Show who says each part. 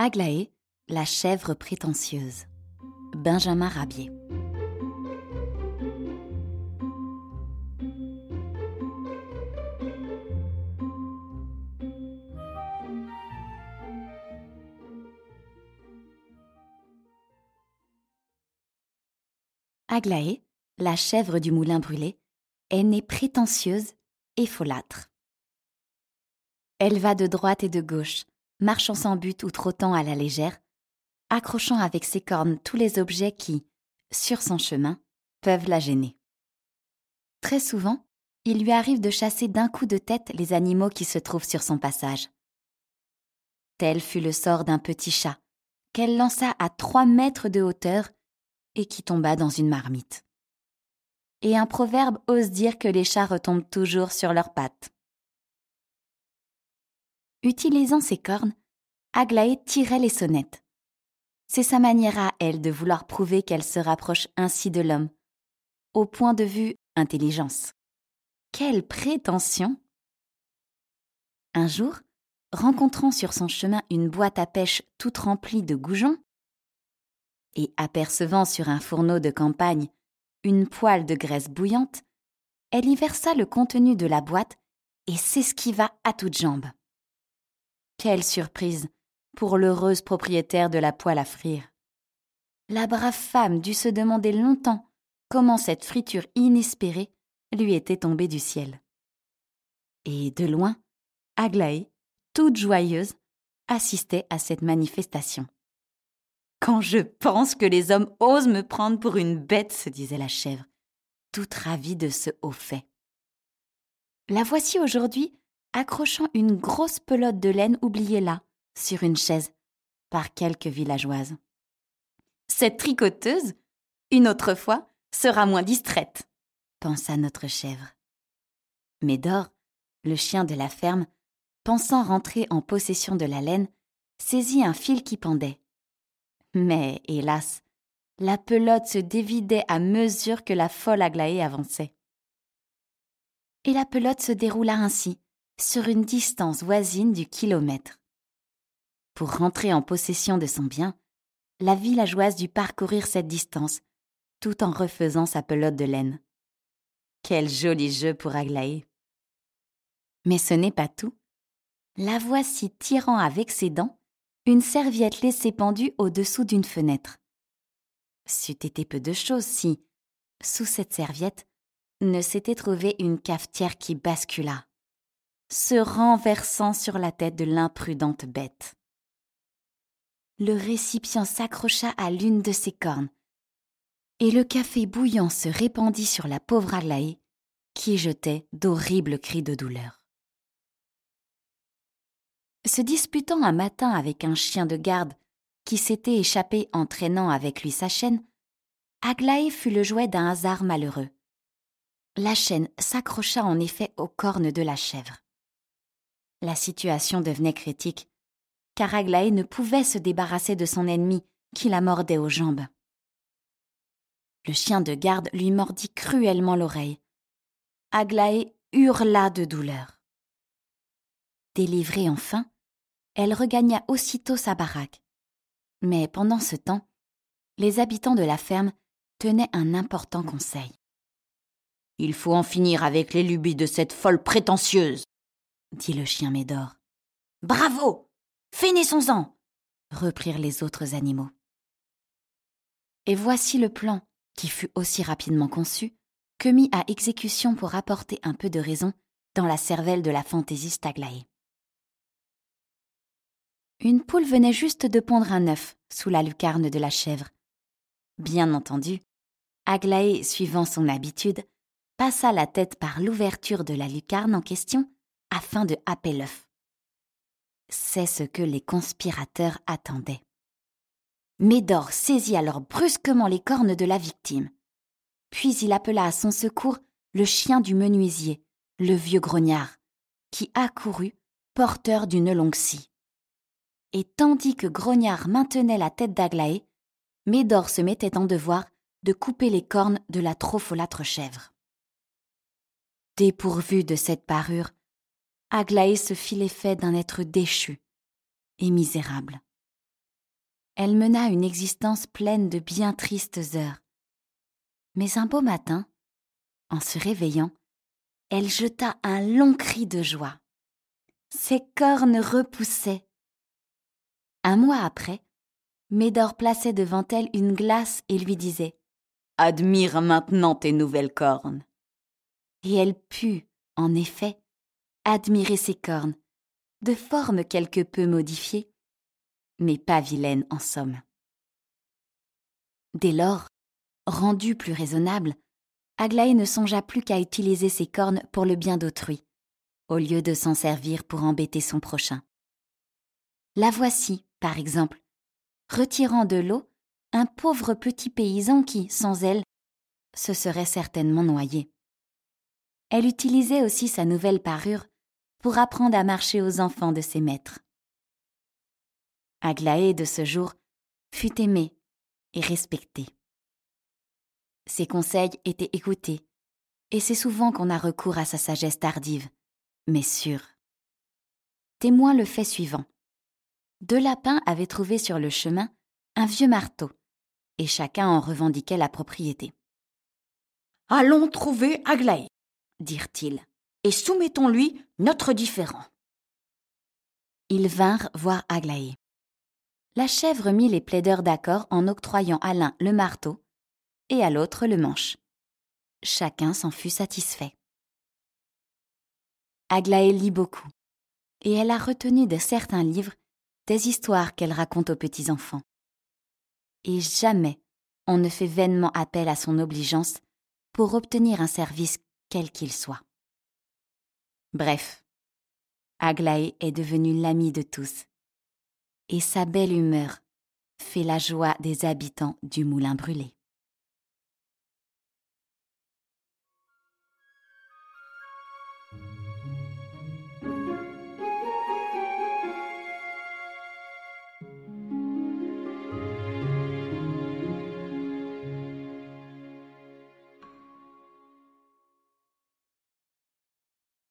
Speaker 1: Aglaé, la chèvre prétentieuse. Benjamin Rabier. Aglaé, la chèvre du moulin brûlé, est née prétentieuse et folâtre. Elle va de droite et de gauche, marchant sans but ou trottant à la légère, accrochant avec ses cornes tous les objets qui, sur son chemin, peuvent la gêner. Très souvent, il lui arrive de chasser d'un coup de tête les animaux qui se trouvent sur son passage. Tel fut le sort d'un petit chat, qu'elle lança à trois mètres de hauteur et qui tomba dans une marmite. Et un proverbe ose dire que les chats retombent toujours sur leurs pattes. Utilisant ses cornes, Aglaé tirait les sonnettes. C'est sa manière à elle de vouloir prouver qu'elle se rapproche ainsi de l'homme, au point de vue intelligence. Quelle prétention Un jour, rencontrant sur son chemin une boîte à pêche toute remplie de goujons, et apercevant sur un fourneau de campagne une poêle de graisse bouillante, elle y versa le contenu de la boîte et s'esquiva à toutes jambes. Quelle surprise pour l'heureuse propriétaire de la poêle à frire. La brave femme dut se demander longtemps comment cette friture inespérée lui était tombée du ciel. Et de loin, Aglaé, toute joyeuse, assistait à cette manifestation. Quand je pense que les hommes osent me prendre pour une bête, se disait la chèvre, toute ravie de ce haut fait. La voici aujourd'hui accrochant une grosse pelote de laine oubliée là, sur une chaise, par quelques villageoises. Cette tricoteuse, une autre fois, sera moins distraite, pensa notre chèvre. Médor, le chien de la ferme, pensant rentrer en possession de la laine, saisit un fil qui pendait. Mais, hélas, la pelote se dévidait à mesure que la folle Aglaé avançait. Et la pelote se déroula ainsi, sur une distance voisine du kilomètre. Pour rentrer en possession de son bien, la villageoise dut parcourir cette distance, tout en refaisant sa pelote de laine. Quel joli jeu pour Aglaé. Mais ce n'est pas tout. La voici tirant avec ses dents une serviette laissée pendue au-dessous d'une fenêtre. C'eût été peu de chose si, sous cette serviette, ne s'était trouvée une cafetière qui bascula se renversant sur la tête de l'imprudente bête. Le récipient s'accrocha à l'une de ses cornes, et le café bouillant se répandit sur la pauvre Aglaé, qui jetait d'horribles cris de douleur. Se disputant un matin avec un chien de garde qui s'était échappé en traînant avec lui sa chaîne, Aglaé fut le jouet d'un hasard malheureux. La chaîne s'accrocha en effet aux cornes de la chèvre. La situation devenait critique, car Aglaé ne pouvait se débarrasser de son ennemi qui la mordait aux jambes. Le chien de garde lui mordit cruellement l'oreille. Aglaé hurla de douleur. Délivrée enfin, elle regagna aussitôt sa baraque. Mais pendant ce temps, les habitants de la ferme tenaient un important conseil.
Speaker 2: Il faut en finir avec les lubies de cette folle prétentieuse,
Speaker 1: dit le chien Médor.
Speaker 2: Bravo Finissons-en
Speaker 1: reprirent les autres animaux. Et voici le plan qui fut aussi rapidement conçu que mis à exécution pour apporter un peu de raison dans la cervelle de la fantaisiste Aglaé. Une poule venait juste de pondre un œuf sous la lucarne de la chèvre. Bien entendu, Aglaé, suivant son habitude, passa la tête par l'ouverture de la lucarne en question afin de happer l'œuf. C'est ce que les conspirateurs attendaient. Médor saisit alors brusquement les cornes de la victime. Puis il appela à son secours le chien du menuisier, le vieux grognard, qui accourut, porteur d'une longue scie. Et tandis que Grognard maintenait la tête d'Aglaé, Médor se mettait en devoir de couper les cornes de la trop folâtre chèvre. Dépourvu de cette parure, Aglaé se fit l'effet d'un être déchu et misérable. Elle mena une existence pleine de bien tristes heures. Mais un beau matin, en se réveillant, elle jeta un long cri de joie. Ses cornes repoussaient. Un mois après, Médor plaçait devant elle une glace et lui disait
Speaker 2: Admire maintenant tes nouvelles cornes.
Speaker 1: Et elle put, en effet, admirer ses cornes, de forme quelque peu modifiée, mais pas vilaine en somme. Dès lors, rendue plus raisonnable, Aglaé ne songea plus qu'à utiliser ses cornes pour le bien d'autrui, au lieu de s'en servir pour embêter son prochain. La voici, par exemple, retirant de l'eau un pauvre petit paysan qui, sans elle, se serait certainement noyé. Elle utilisait aussi sa nouvelle parure pour apprendre à marcher aux enfants de ses maîtres. Aglaé de ce jour fut aimée et respectée. Ses conseils étaient écoutés, et c'est souvent qu'on a recours à sa sagesse tardive, mais sûre. Témoin le fait suivant. Deux lapins avaient trouvé sur le chemin un vieux marteau, et chacun en revendiquait la propriété.
Speaker 2: Allons trouver Aglaé, dirent-ils, et soumettons-lui notre différend.
Speaker 1: Ils vinrent voir Aglaé. La chèvre mit les plaideurs d'accord en octroyant à l'un le marteau et à l'autre le manche. Chacun s'en fut satisfait. Aglaé lit beaucoup, et elle a retenu de certains livres des histoires qu'elle raconte aux petits-enfants. Et jamais on ne fait vainement appel à son obligeance pour obtenir un service quel qu'il soit. Bref, Aglaé est devenue l'amie de tous, et sa belle humeur fait la joie des habitants du moulin brûlé.